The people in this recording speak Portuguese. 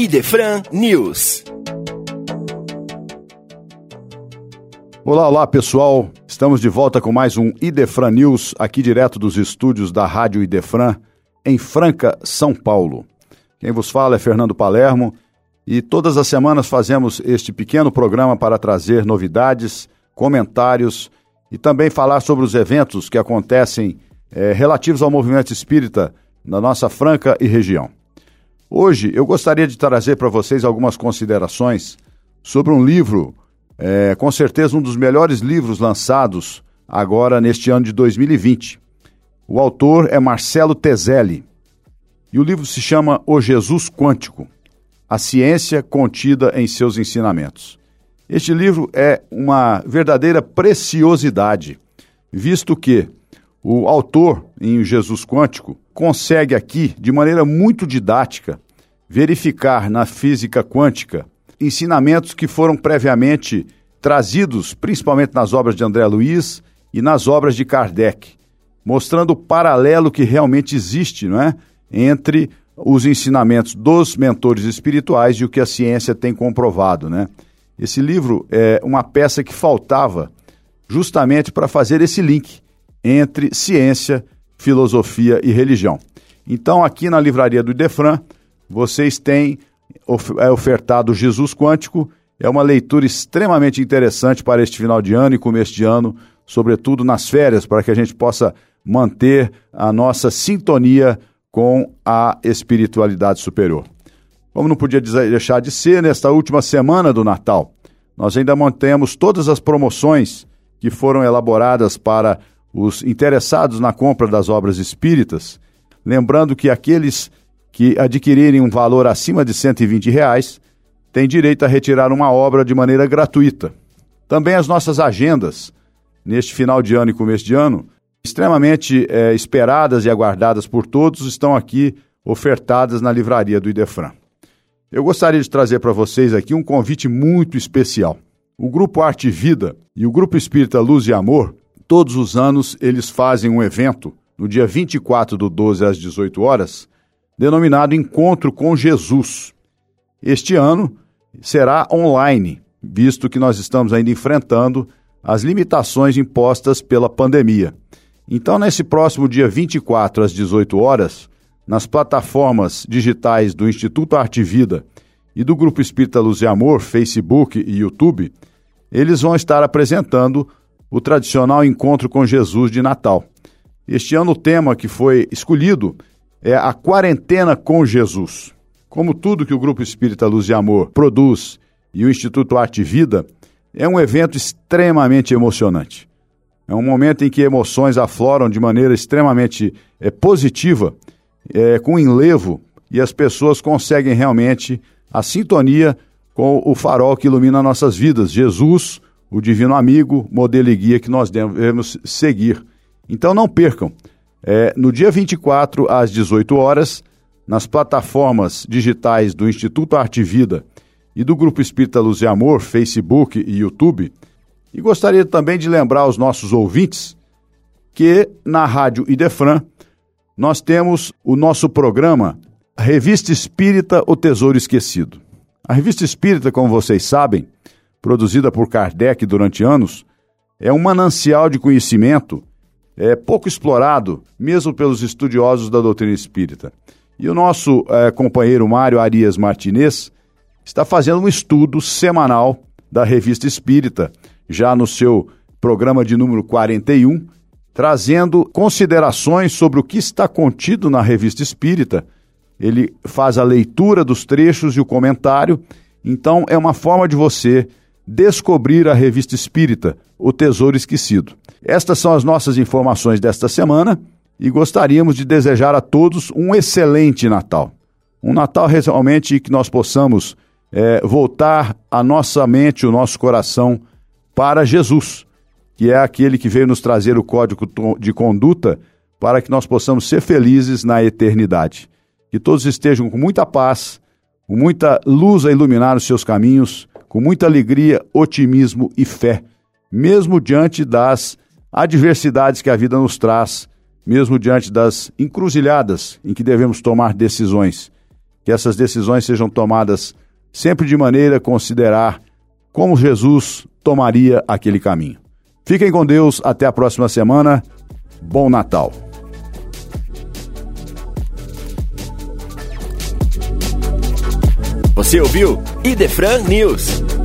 Idefran News. Olá, olá pessoal. Estamos de volta com mais um Idefran News, aqui direto dos estúdios da Rádio Idefran, em Franca, São Paulo. Quem vos fala é Fernando Palermo e todas as semanas fazemos este pequeno programa para trazer novidades, comentários e também falar sobre os eventos que acontecem é, relativos ao movimento espírita na nossa Franca e região. Hoje eu gostaria de trazer para vocês algumas considerações sobre um livro, é, com certeza um dos melhores livros lançados agora neste ano de 2020. O autor é Marcelo Tezelli e o livro se chama O Jesus Quântico A Ciência Contida em Seus Ensinamentos. Este livro é uma verdadeira preciosidade, visto que o autor, em Jesus Quântico, consegue aqui, de maneira muito didática, verificar na física quântica ensinamentos que foram previamente trazidos, principalmente nas obras de André Luiz e nas obras de Kardec, mostrando o paralelo que realmente existe não é? entre os ensinamentos dos mentores espirituais e o que a ciência tem comprovado. Né? Esse livro é uma peça que faltava justamente para fazer esse link entre ciência, filosofia e religião. Então, aqui na livraria do Idefran, vocês têm é ofertado Jesus Quântico. É uma leitura extremamente interessante para este final de ano e começo de ano, sobretudo nas férias, para que a gente possa manter a nossa sintonia com a espiritualidade superior. Como não podia deixar de ser, nesta última semana do Natal, nós ainda mantemos todas as promoções que foram elaboradas para os interessados na compra das obras espíritas, lembrando que aqueles que adquirirem um valor acima de 120 reais têm direito a retirar uma obra de maneira gratuita. Também as nossas agendas, neste final de ano e começo de ano, extremamente é, esperadas e aguardadas por todos, estão aqui ofertadas na livraria do Idefran. Eu gostaria de trazer para vocês aqui um convite muito especial. O Grupo Arte e Vida e o Grupo Espírita Luz e Amor Todos os anos eles fazem um evento, no dia 24 do 12 às 18 horas, denominado Encontro com Jesus. Este ano será online, visto que nós estamos ainda enfrentando as limitações impostas pela pandemia. Então, nesse próximo dia 24 às 18 horas, nas plataformas digitais do Instituto Arte e Vida e do Grupo Espírita Luz e Amor, Facebook e YouTube, eles vão estar apresentando o tradicional encontro com Jesus de Natal. Este ano o tema que foi escolhido é a quarentena com Jesus. Como tudo que o Grupo Espírita Luz e Amor produz e o Instituto Arte e Vida, é um evento extremamente emocionante. É um momento em que emoções afloram de maneira extremamente é, positiva, é, com enlevo, e as pessoas conseguem realmente a sintonia com o farol que ilumina nossas vidas, Jesus, o divino amigo, modelo e guia que nós devemos seguir. Então não percam. É, no dia 24, às 18 horas, nas plataformas digitais do Instituto Arte e Vida e do Grupo Espírita Luz e Amor, Facebook e YouTube. E gostaria também de lembrar aos nossos ouvintes que na Rádio Idefran nós temos o nosso programa Revista Espírita O Tesouro Esquecido. A Revista Espírita, como vocês sabem, produzida por Kardec durante anos, é um manancial de conhecimento é, pouco explorado, mesmo pelos estudiosos da doutrina espírita. E o nosso é, companheiro Mário Arias Martinez está fazendo um estudo semanal da Revista Espírita, já no seu programa de número 41, trazendo considerações sobre o que está contido na Revista Espírita. Ele faz a leitura dos trechos e o comentário. Então, é uma forma de você descobrir a revista espírita, O Tesouro Esquecido. Estas são as nossas informações desta semana e gostaríamos de desejar a todos um excelente Natal. Um Natal realmente que nós possamos é, voltar a nossa mente, o nosso coração para Jesus, que é aquele que veio nos trazer o código de conduta para que nós possamos ser felizes na eternidade. Que todos estejam com muita paz, com muita luz a iluminar os seus caminhos com muita alegria, otimismo e fé, mesmo diante das adversidades que a vida nos traz, mesmo diante das encruzilhadas em que devemos tomar decisões. que essas decisões sejam tomadas sempre de maneira a considerar como Jesus tomaria aquele caminho. Fiquem com Deus, até a próxima semana. Bom Natal. Você ouviu Idefran News.